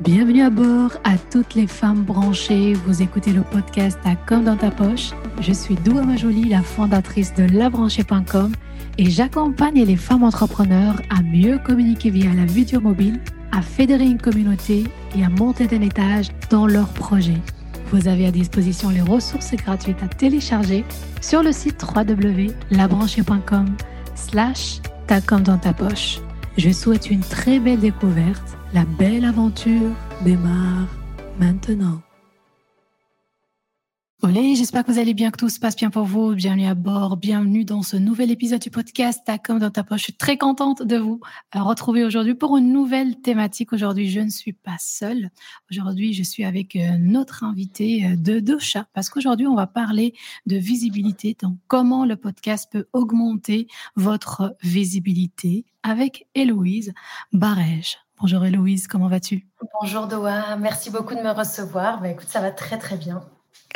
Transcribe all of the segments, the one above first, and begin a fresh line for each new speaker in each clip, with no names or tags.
Bienvenue à bord à toutes les femmes branchées. Vous écoutez le podcast à Comme dans ta poche. Je suis Doua Majoli, la fondatrice de labranchée.com et j'accompagne les femmes entrepreneurs à mieux communiquer via la vidéo mobile, à fédérer une communauté et à monter d'un étage dans leurs projets. Vous avez à disposition les ressources gratuites à télécharger sur le site www.labranchée.com slash ta dans ta poche. Je souhaite une très belle découverte la belle aventure démarre maintenant. Olé, j'espère que vous allez bien, que tout se passe bien pour vous. Bienvenue à bord, bienvenue dans ce nouvel épisode du podcast Ta comme dans ta poche. Je suis très contente de vous euh, retrouver aujourd'hui pour une nouvelle thématique. Aujourd'hui, je ne suis pas seule. Aujourd'hui, je suis avec euh, notre invité euh, de Docha parce qu'aujourd'hui, on va parler de visibilité, donc comment le podcast peut augmenter votre visibilité avec Héloïse Barège. Bonjour Héloïse, comment vas-tu?
Bonjour Doa, merci beaucoup de me recevoir. Bah, écoute, ça va très très bien.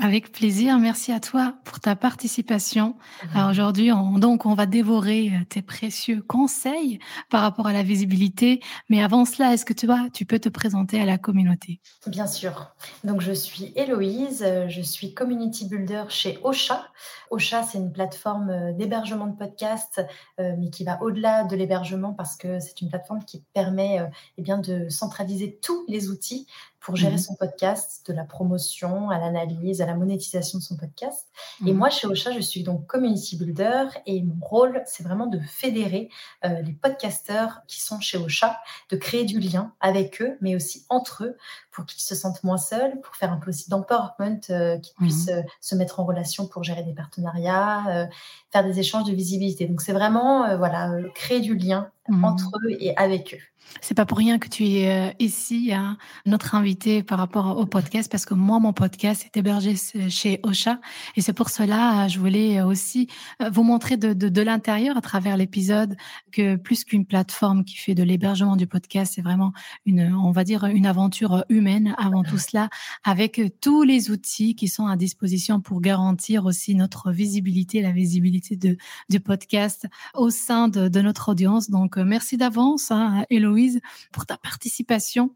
Avec plaisir, merci à toi pour ta participation. Alors aujourd'hui, on, donc on va dévorer euh, tes précieux conseils par rapport à la visibilité. Mais avant cela, est-ce que tu vois, tu peux te présenter à la communauté?
Bien sûr. Donc je suis Héloïse, euh, je suis community builder chez Ocha. Ocha, c'est une plateforme euh, d'hébergement de podcasts, mais qui va au-delà de l'hébergement parce que c'est une plateforme qui permet eh bien de centraliser tous les outils pour gérer mmh son podcast, de la promotion à l'analyse, à la monétisation de son podcast. Et mmh moi, chez Ocha, je suis donc community builder et mon rôle, c'est vraiment de fédérer euh, les podcasteurs qui sont chez Ocha, de créer du lien avec eux, mais aussi entre eux, pour qu'ils se sentent moins seuls, pour faire un peu aussi d'empowerment, euh, qu'ils mmh puissent euh, se mettre en relation pour gérer des partenariats, faire des échanges de visibilité. Donc, c'est vraiment voilà, créer du lien entre eux et avec eux.
C'est pas pour rien que tu es euh, ici, hein, notre invité par rapport au podcast, parce que moi, mon podcast est hébergé chez Ocha. Et c'est pour cela, je voulais aussi euh, vous montrer de, de, de l'intérieur à travers l'épisode que plus qu'une plateforme qui fait de l'hébergement du podcast, c'est vraiment une, on va dire, une aventure humaine avant tout cela, avec tous les outils qui sont à disposition pour garantir aussi notre visibilité, la visibilité de, du podcast au sein de, de notre audience. Donc, euh, merci d'avance, hein, Héloïse pour ta participation.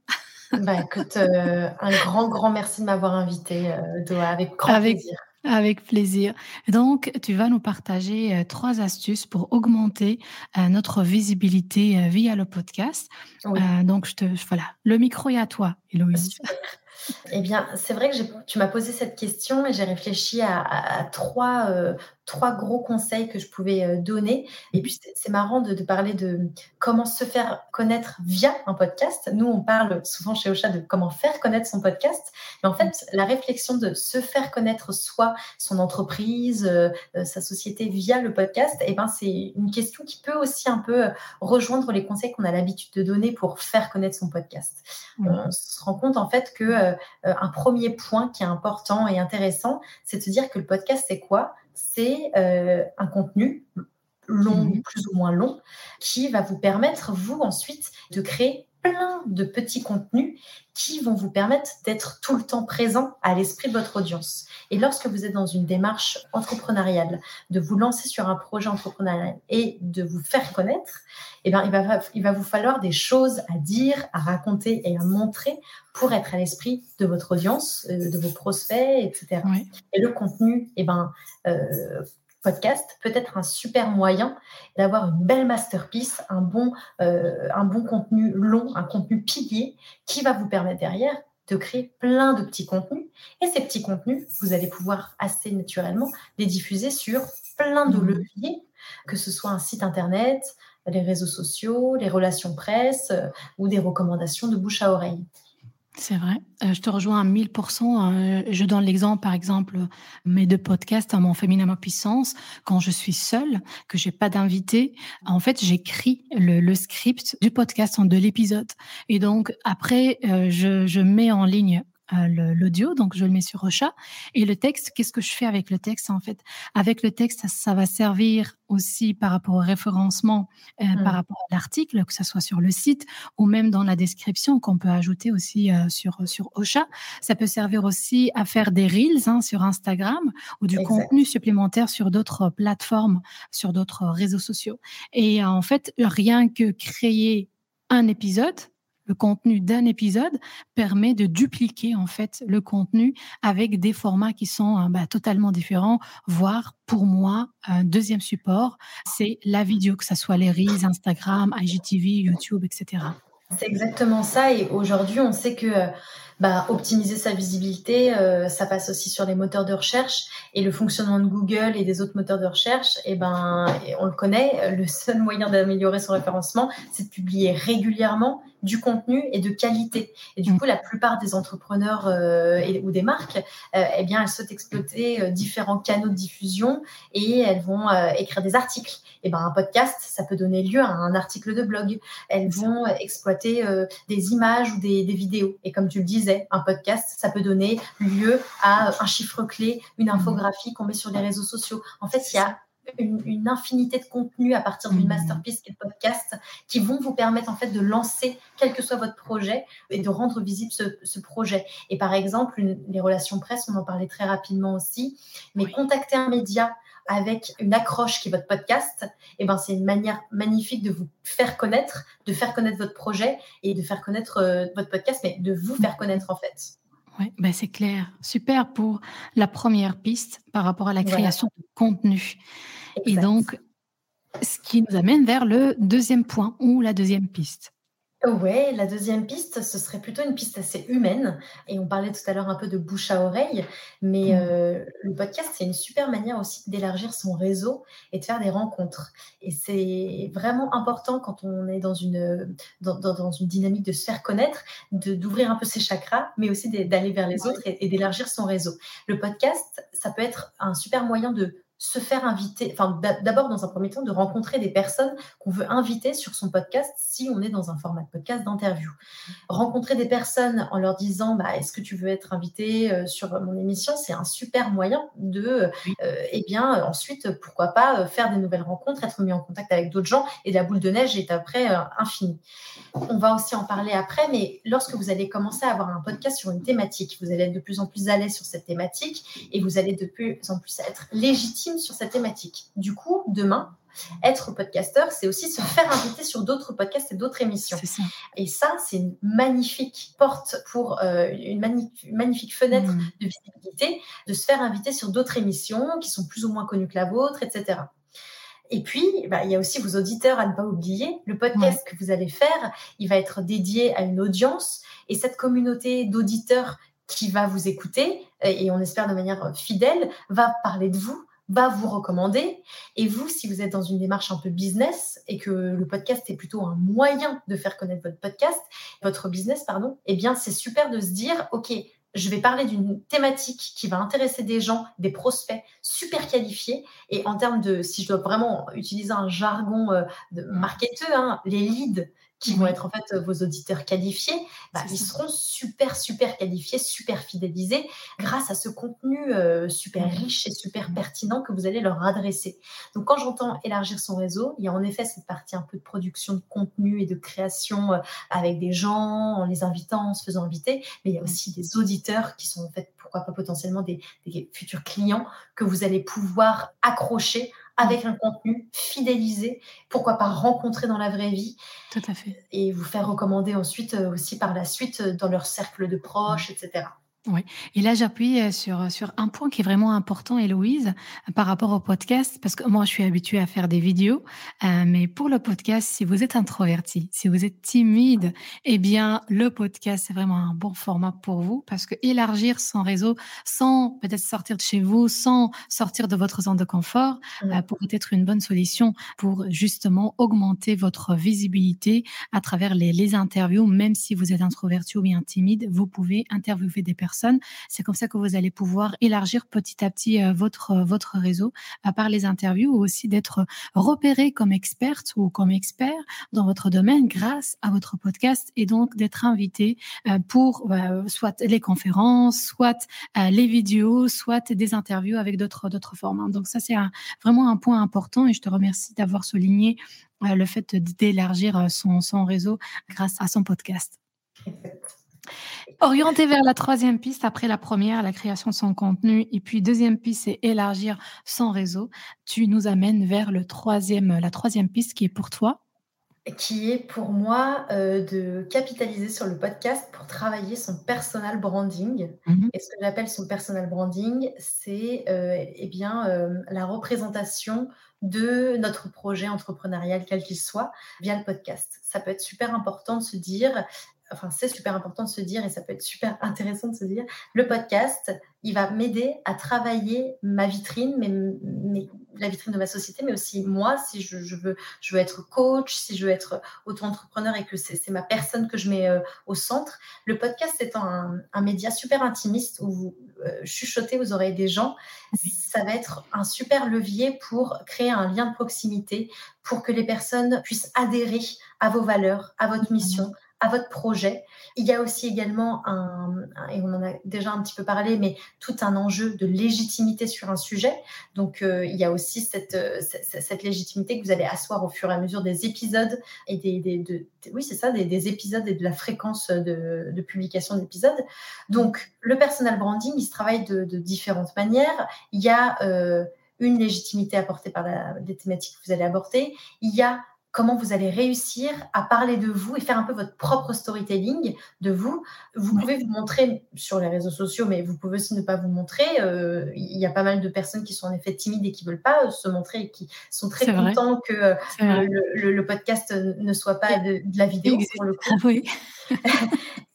Bah, écoute, euh, un grand, grand merci de m'avoir invité, euh, avec grand plaisir.
Avec plaisir. Donc, tu vas nous partager euh, trois astuces pour augmenter notre visibilité via le podcast. donc, je te, voilà, le micro est à toi, Héloïse.
Eh bien, c'est vrai que tu m'as posé cette question et j'ai réfléchi à, trois, trois gros conseils que je pouvais euh, donner. Et puis, c'est marrant de, parler de comment se faire connaître via un podcast. Nous, on parle souvent chez Ocha de comment faire connaître son podcast. Mais en fait, la réflexion de se faire connaître soi, son entreprise, euh, euh, sa société via le podcast, eh ben, c'est une question qui peut aussi un peu rejoindre les conseils qu'on a l'habitude de donner pour faire connaître son podcast. On se rend compte en fait que un premier point qui est important et intéressant, c'est de se dire que le podcast, c'est quoi? C'est euh, un contenu long, mhm. plus ou moins long, qui va vous permettre, vous, ensuite, de créer plein de petits contenus qui vont vous permettre d'être tout le temps présent à l'esprit de votre audience. Et lorsque vous êtes dans une démarche entrepreneuriale, de vous lancer sur un projet entrepreneurial et de vous faire connaître, eh bien, il, va, il va vous falloir des choses à dire, à raconter et à montrer pour être à l'esprit de votre audience, euh, de vos prospects, etc. Et le contenu, eh ben, euh, podcast peut être un super moyen d'avoir une belle masterpiece, un bon, euh, un bon contenu long, un contenu pilier qui va vous permettre derrière de créer plein de petits contenus. Et ces petits contenus, vous allez pouvoir assez naturellement les diffuser sur plein de mmh. leviers, que ce soit un site internet, les réseaux sociaux, les relations presse euh, ou des recommandations de bouche à oreille.
C'est vrai. Euh, je te rejoins à 1000%. Euh, je donne l'exemple, par exemple, mes deux podcasts, Mon féminin, ma puissance. Quand je suis seule, que j'ai pas d'invité, en fait, j'écris le, script du podcast en de l'épisode. Et donc, après, euh, je, je mets en ligne l'audio, donc je le mets sur Rocha. Et le texte, qu'est-ce que je fais avec le texte en fait? Avec le texte, ça, va servir aussi par rapport au référencement, euh, par mmh. rapport à l'article, que ce soit sur le site ou même dans la description qu'on peut ajouter aussi euh, sur sur Ocha. Ça peut servir aussi à faire des reels hein, sur Instagram ou du contenu supplémentaire sur d'autres plateformes, sur d'autres réseaux sociaux. Et en fait, rien que créer un épisode le contenu d'un épisode permet de dupliquer en fait le contenu avec des formats qui sont euh, bah, totalement différents, voire pour moi un deuxième support, c'est la vidéo, que ce soit les Reels, Instagram, IGTV, YouTube, etc.
C'est exactement ça. Et aujourd'hui, on sait que bah, optimiser sa visibilité, euh, ça passe aussi sur les moteurs de recherche et le fonctionnement de Google et des autres moteurs de recherche. Et eh ben, on le connaît. Le seul moyen d'améliorer son référencement, c'est de publier régulièrement du contenu et de qualité. Et du mm. coup, la plupart des entrepreneurs euh, ou des marques, euh, eh bien, elles souhaitent exploiter euh, différents canaux de diffusion et elles vont écrire des articles. Et ben, un podcast, ça peut donner lieu à un article de blog. Elles vont exploiter des images ou des, des, vidéos. Et comme tu le disais, un podcast, ça peut donner lieu à un chiffre clé, une mm. infographie qu'on met sur les réseaux sociaux. En fait, il y a une, infinité de contenus à partir d'une mmh. masterpiece qui est le podcast, qui vont vous permettre en fait de lancer quel que soit votre projet et de rendre visible ce, projet. Et par exemple, les relations presse, on en parlait très rapidement aussi, mais contacter un média avec une accroche qui est votre podcast, et eh ben c'est une manière magnifique de vous faire connaître, de faire connaître votre projet et de faire connaître euh, votre podcast, mais de vous faire connaître en fait.
Oui, ben c'est clair. Super pour la première piste par rapport à la création de contenu. Et donc, ce qui nous amène vers le deuxième point ou la deuxième piste.
Ouais, la deuxième piste, ce serait plutôt une piste assez humaine. Et on parlait tout à l'heure un peu de bouche à oreille, mais mmh. euh, le podcast, c'est une super manière aussi d'élargir son réseau et de faire des rencontres. Et c'est vraiment important quand on est dans une, dans, une dynamique de se faire connaître, d'ouvrir un peu ses chakras, mais aussi d'aller vers les autres et d'élargir son réseau. Le podcast, ça peut être un super moyen de se faire inviter, enfin d'abord dans un premier temps de rencontrer des personnes qu'on veut inviter sur son podcast si on est dans un format de podcast d'interview. Rencontrer des personnes en leur disant bah, est-ce que tu veux être invité euh, sur mon émission, c'est un super moyen de, euh, eh bien ensuite pourquoi pas euh, faire des nouvelles rencontres, être mis en contact avec d'autres gens et la boule de neige est après infinie. On va aussi en parler après, mais lorsque vous allez commencer à avoir un podcast sur une thématique, vous allez être de plus en plus à l'aise sur cette thématique et vous allez de plus en plus être légitime sur cette thématique. Du coup, demain, être podcasteur, c'est aussi se faire inviter sur d'autres podcasts et d'autres émissions. Et ça, c'est une magnifique porte pour euh, une, magnifique fenêtre mmh. de visibilité, de se faire inviter sur d'autres émissions qui sont plus ou moins connues que la vôtre, etc. Et puis, bah, il y a aussi vos auditeurs à ne pas oublier. Le podcast que vous allez faire, il va être dédié à une audience. Et cette communauté d'auditeurs qui va vous écouter, et on espère de manière fidèle, va parler de vous, va vous recommander. Et vous, si vous êtes dans une démarche un peu business et que le podcast est plutôt un moyen de faire connaître votre podcast, votre business, pardon, eh bien, c'est super de se dire, OK, je vais parler d'une thématique qui va intéresser des gens, des prospects super qualifiés. Et en termes de, si je dois vraiment utiliser un jargon euh, de marketeur, hein, les leads qui vont être en fait euh, vos auditeurs qualifiés, bah, ils seront super, super qualifiés, super fidélisés grâce à ce contenu euh, super riche et super pertinent que vous allez leur adresser. Donc, quand j'entends élargir son réseau, il y a en effet cette partie un peu de production de contenu et de création euh, avec des gens, en les invitant, en se faisant inviter, mais il y a aussi des auditeurs qui sont en fait, pourquoi pas potentiellement des, des futurs clients que vous allez pouvoir accrocher avec un contenu fidélisé, pourquoi pas rencontrer dans la vraie vie.
Tout à fait.
Et vous faire recommander ensuite euh, aussi par la suite euh, dans leur cercle de proches, etc.
Oui, et là j'appuie euh, sur, sur un point qui est vraiment important, Héloïse, par rapport au podcast, parce que moi je suis habituée à faire des vidéos, euh, mais pour le podcast, si vous êtes introverti, si vous êtes timide, eh bien le podcast c'est vraiment un bon format pour vous, parce que élargir son réseau sans peut-être sortir de chez vous, sans sortir de votre zone de confort, euh, pourrait être une bonne solution pour justement augmenter votre visibilité à travers les, les interviews, même si vous êtes introverti ou bien timide, vous pouvez interviewer des personnes c'est comme ça que vous allez pouvoir élargir petit à petit euh, votre, euh, votre réseau à part les interviews ou aussi d'être repéré comme experte ou comme expert dans votre domaine grâce à votre podcast et donc d'être invité euh, pour soit les conférences, soit les vidéos, soit des interviews avec d'autres d'autres formats. Donc ça c'est vraiment un point important et je te remercie d'avoir souligné le fait d'élargir son, son réseau grâce à son podcast. Orienter vers la troisième piste après la première, la création de son contenu, et puis deuxième piste, c'est élargir son réseau. Tu nous amènes vers le troisième, la troisième piste qui est pour toi.
qui est pour moi euh, de capitaliser sur le podcast pour travailler son personal branding. Mmh Et ce que j'appelle son personal branding, c'est euh, eh bien euh, la représentation de notre projet entrepreneurial, quel qu'il soit, via le podcast. Ça peut être super important de se dire, enfin c'est super important de se dire, et ça peut être super intéressant de se dire, le podcast, il va m'aider à travailler ma vitrine, mais, la vitrine de ma société, mais aussi moi, si je, veux, je veux être coach, si je veux être auto-entrepreneur et que c'est ma personne que je mets euh, au centre. Le podcast étant un, un média super intimiste où vous euh, chuchotez aux oreilles des gens, ça va être un super levier pour créer un lien de proximité, pour que les personnes puissent adhérer à vos valeurs, à votre mission, à votre projet. Il y a aussi également un, et on en a déjà un petit peu parlé, mais tout un enjeu de légitimité sur un sujet. Donc, euh, il y a aussi cette, euh, cette, légitimité que vous allez asseoir au fur et à mesure des épisodes et des, des oui, c'est ça, des, épisodes et de la fréquence de, de publication d'épisodes. Donc, le personal branding, il se travaille de, différentes manières. Il y a euh, une légitimité apportée par la, les thématiques que vous allez aborder. Il y a comment vous allez réussir à parler de vous et faire un peu votre propre storytelling de vous. Vous pouvez vous montrer sur les réseaux sociaux, mais vous pouvez aussi ne pas vous montrer. Euh, il y a pas mal de personnes qui sont en effet timides et qui veulent pas se montrer et qui sont très contents que euh, le, podcast ne soit pas de, la vidéo pour le coup. Oui.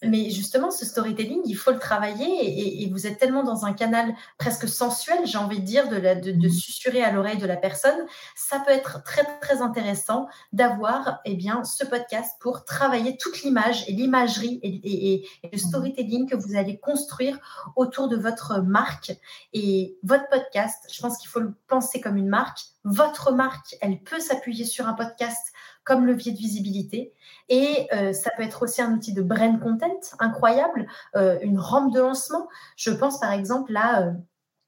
Mais justement, ce storytelling, il faut le travailler et, vous êtes tellement dans un canal presque sensuel, j'ai envie de dire, de, la, de, de mmh. susurrer à l'oreille de la personne. Ça peut être très, très intéressant d'avoir eh bien, ce podcast pour travailler toute l'image et l'imagerie et, et, le mmh. storytelling que vous allez construire autour de votre marque. Et votre podcast, je pense qu'il faut le penser comme une marque. Votre marque, elle peut s'appuyer sur un podcast comme levier de visibilité. Et euh, ça peut être aussi un outil de brand content incroyable, euh, une rampe de lancement. Je pense par exemple là.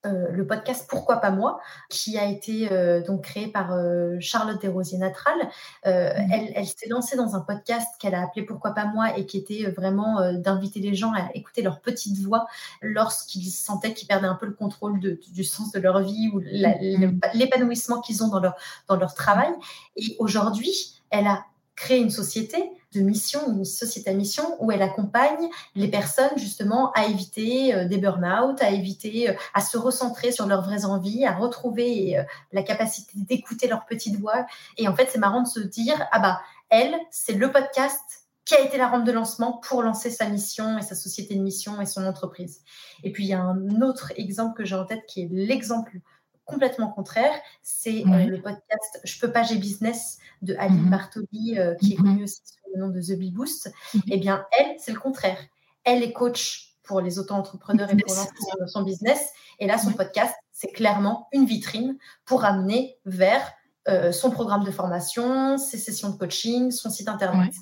Euh, le podcast Pourquoi pas moi, qui a été donc créé par Charlotte Desrosiers Natral. Mmh. Elle, elle s'est lancée dans un podcast qu'elle a appelé Pourquoi pas moi et qui était vraiment d'inviter les gens à écouter leur petite voix lorsqu'ils sentaient qu'ils perdaient un peu le contrôle du sens de leur vie ou mmh. l'épanouissement qu'ils ont dans leur, dans leur travail. Et aujourd'hui, elle a créé une société de mission, une société à mission où elle accompagne les personnes justement à éviter euh, des burn-out, à éviter, euh, à se recentrer sur leurs vraies envies, à retrouver euh, la capacité d'écouter leur petite voix. Et en fait, c'est marrant de se dire, ah bah, elle, c'est le podcast qui a été la rampe de lancement pour lancer sa mission et sa société de mission et son entreprise. Et puis, il y a un autre exemple que j'ai en tête qui est l'exemple complètement contraire. C'est euh, le podcast Je peux pas, j'ai business de Aline mmh Bartoli, euh, qui est mmh connue aussi le nom de The Bee Boost. Mmh eh bien, elle, c'est le contraire. Elle est coach pour les auto-entrepreneurs et pour lancer son business. Et là, son podcast, c'est clairement une vitrine pour amener vers euh, son programme de formation, ses sessions de coaching, son site internet.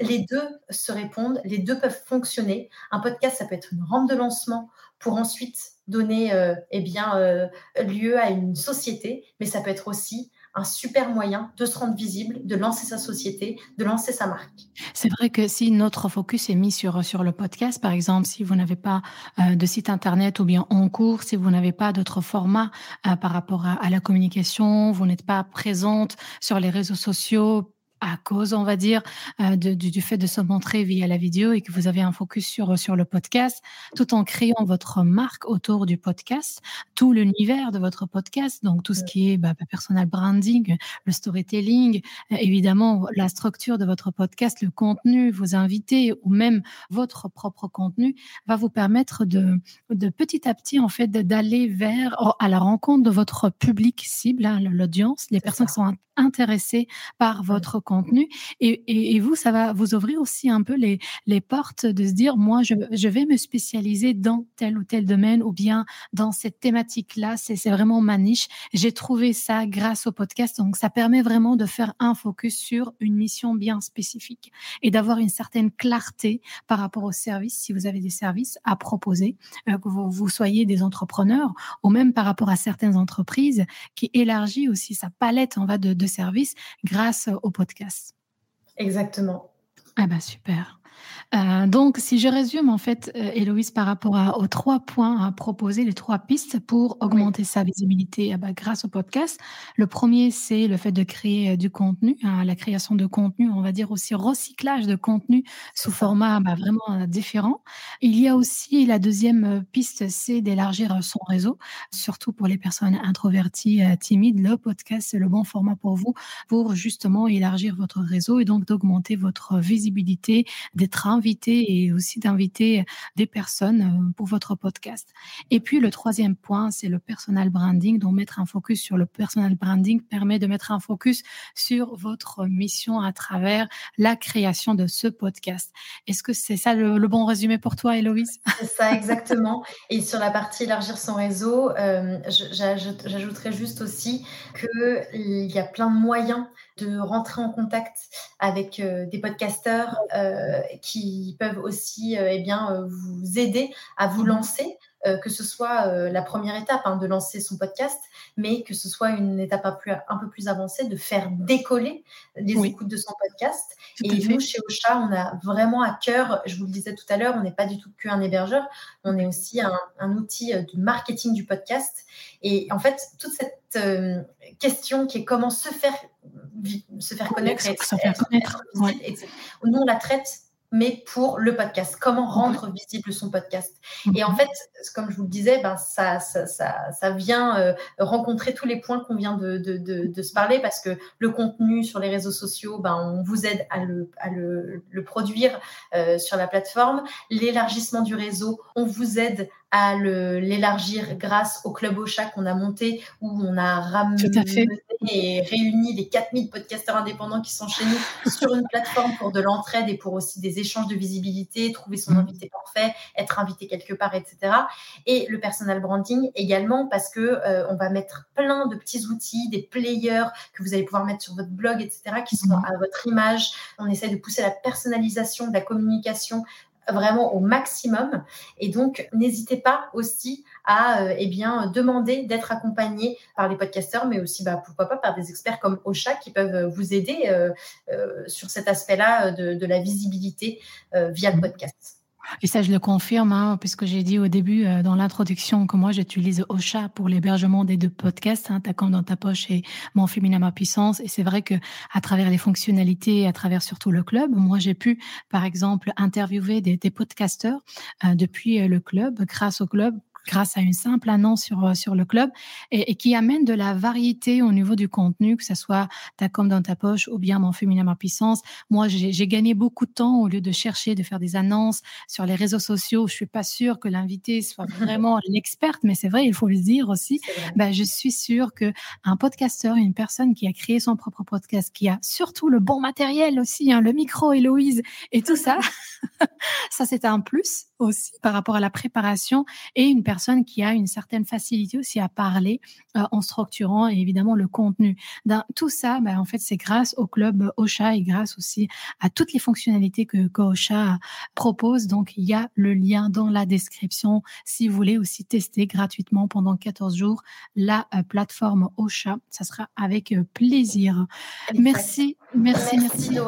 les deux se répondent, les deux peuvent fonctionner. Un podcast, ça peut être une rampe de lancement pour ensuite donner euh, eh bien, euh, lieu à une société, mais ça peut être aussi un super moyen de se rendre visible, de lancer sa société, de lancer sa marque.
C'est vrai que si notre focus est mis sur, sur le podcast, par exemple, si vous n'avez pas euh, de site internet ou bien en cours, si vous n'avez pas d'autres formats euh, par rapport à, à, la communication, vous n'êtes pas présente sur les réseaux sociaux, à cause, on va dire, euh, du, fait de se montrer via la vidéo et que vous avez un focus sur, sur le podcast, tout en créant votre marque autour du podcast, tout l'univers de votre podcast, donc tout ce qui est bah, personal branding, le storytelling, euh, évidemment la structure de votre podcast, le contenu, vos invités ou même votre propre contenu va vous permettre de, de petit à petit, en fait, d'aller vers, à la rencontre de votre public cible, hein, l'audience, les personnes qui sont intéressées par votre contenu. Et, vous, ça va vous ouvrir aussi un peu les, les portes de se dire, moi, je, je, vais me spécialiser dans tel ou tel domaine ou bien dans cette thématique-là. C'est vraiment ma niche. J'ai trouvé ça grâce au podcast. Donc, ça permet vraiment de faire un focus sur une mission bien spécifique et d'avoir une certaine clarté par rapport aux services, si vous avez des services à proposer, euh, que vous, vous soyez des entrepreneurs ou même par rapport à certaines entreprises qui élargit aussi sa palette en va de, de services grâce au podcast.
Exactement.
Ah bah super. Euh, donc, si je résume, en fait, euh, Héloïse, par rapport aux trois points à proposer, les trois pistes pour augmenter sa visibilité ah bah, grâce au podcast. Le premier, c'est le fait de créer euh, du contenu, hein, la création de contenu, on va dire aussi recyclage de contenu sous format bah, vraiment différent. Il y a aussi la deuxième piste, c'est d'élargir son réseau, surtout pour les personnes introverties, timides. Le podcast, c'est le bon format pour vous, pour justement élargir votre réseau et donc d'augmenter votre visibilité, d'être invité et aussi d'inviter des personnes euh, pour votre podcast. Et puis le troisième point, c'est le personal branding. Donc mettre un focus sur le personal branding permet de mettre un focus sur votre mission à travers la création de ce podcast. Est-ce que c'est ça le, bon résumé pour toi, Héloïse?
C'est ça, exactement. Et sur la partie élargir son réseau, euh, j'ajouterais juste aussi qu'il y a plein de moyens de rentrer en contact avec euh, des podcasteurs euh, qui peuvent aussi euh, eh bien, vous aider à vous mmh lancer. que ce soit la première étape hein, de lancer son podcast, mais que ce soit une étape un peu plus, un peu plus avancée de faire décoller les écoutes de son podcast. et nous, chez Ocha, on a vraiment à cœur, je vous le disais tout à l'heure, on n'est pas du tout qu'un hébergeur, on est aussi un, un, outil de marketing du podcast. Et en fait, toute cette question qui est comment se faire se faire connaître. se faire connaître. Nous, on la traite mais pour le podcast. Comment rendre visible son podcast Et en fait, comme je vous le disais, ben, ça, ça, ça, ça vient euh, rencontrer tous les points qu'on vient de, de, de, se parler parce que le contenu sur les réseaux sociaux, ben, on vous aide à le, à le, le produire euh, sur la plateforme. L'élargissement du réseau, on vous aide à l'élargir grâce au club Ocha qu'on a monté où on a ramené et réuni les 4000 podcasteurs indépendants qui sont chez nous sur une plateforme pour de l'entraide et pour aussi des échanges de visibilité, trouver son mm. invité parfait, être invité quelque part, etc. Et le personal branding également parce que euh, on va mettre plein de petits outils, des players que vous allez pouvoir mettre sur votre blog, etc. qui sont mm. à votre image. On essaie de pousser la personnalisation de la communication vraiment au maximum. Et donc, n'hésitez pas aussi à euh, eh bien, demander d'être accompagné par les podcasteurs, mais aussi, bah, pourquoi pas, par des experts comme Ocha qui peuvent vous aider euh, euh, sur cet aspect-là de, de, la visibilité via le podcast.
Et ça, je le confirme, hein, puisque j'ai dit au début, euh, dans l'introduction, que moi, j'utilise Ocha pour l'hébergement des deux podcasts, hein, dans ta poche et Mon féminin ma puissance. Et c'est vrai que à travers les fonctionnalités, à travers surtout le club, moi, j'ai pu, par exemple, interviewer des, des podcasteurs euh, depuis euh, le club, grâce au club, grâce à une simple annonce sur, euh, sur le club et, qui amène de la variété au niveau du contenu, que ce soit ta com dans ta poche ou bien mon féminin ma puissance. Moi, j'ai gagné beaucoup de temps au lieu de chercher de faire des annonces sur les réseaux sociaux. Je suis pas sûre que l'invité soit vraiment une experte, mais c'est vrai, il faut le dire aussi. Ben, je suis sûre que un podcasteur, une personne qui a créé son propre podcast, qui a surtout le bon matériel aussi, hein, le micro, Héloïse et tout ça, ça c'est un plus aussi par rapport à la préparation et une personne qui a une certaine facilité aussi à parler euh, en structurant évidemment le contenu. Dans tout ça, bah, en fait, c'est grâce au club Ocha et grâce aussi à toutes les fonctionnalités que, que Ocha propose. Donc, il y a le lien dans la description si vous voulez aussi tester gratuitement pendant 14 jours la euh, plateforme Ocha. Ça sera avec euh, plaisir. Merci, merci, merci. merci.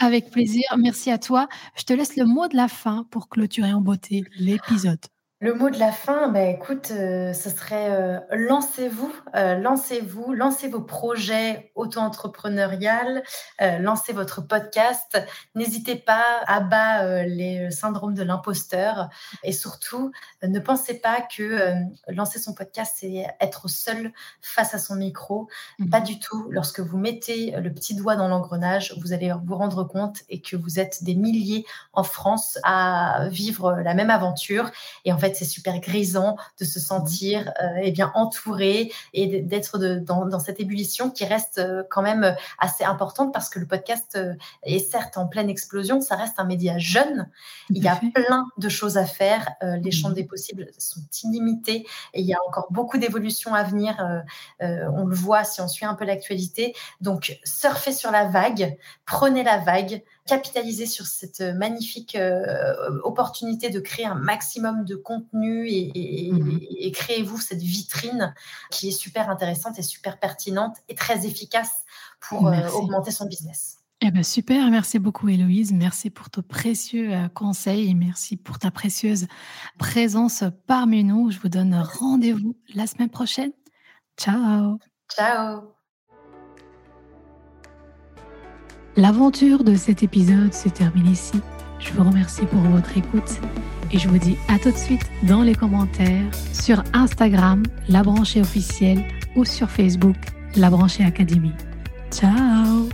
Avec plaisir. Merci à toi. Je te laisse le mot de la fin pour clôturer en beauté l'épisode.
Le mot de la fin, bah, écoute, euh, ce serait euh, lancez-vous, euh, lancez-vous, lancez vos projets auto-entrepreneuriales, lancez votre podcast. N'hésitez pas à bas les syndromes de l'imposteur et surtout, ne pensez pas que lancer son podcast, c'est être seul face à son micro. Mmh. Pas du tout. Lorsque vous mettez le petit doigt dans l'engrenage, vous allez vous rendre compte et que vous êtes des milliers en France à vivre la même aventure. Et en fait, c'est super grisant de se sentir euh, eh bien entouré et d'être dans, dans, cette ébullition qui reste euh, quand même euh, assez importante parce que le podcast est certes en pleine explosion, ça reste un média jeune. Il y a plein de choses à faire. les champs mmh. des possibles sont illimités et il y a encore beaucoup d'évolutions à venir. on le voit si on suit un peu l'actualité. Donc, surfez sur la vague, prenez la vague, capitalisez sur cette magnifique opportunité de créer un maximum de contenu Mmh et, créez-vous cette vitrine qui est super intéressante et super pertinente et très efficace pour euh, augmenter son business.
Eh ben super, merci beaucoup Héloïse, merci pour ton précieux euh, conseil et merci pour ta précieuse présence parmi nous. Je vous donne rendez-vous la semaine prochaine. Ciao.
Ciao.
L'aventure de cet épisode se termine ici. Je vous remercie pour votre écoute et je vous dis à tout de suite dans les commentaires sur Instagram, La Branchée officielle ou sur Facebook, La Branchée Académie. Ciao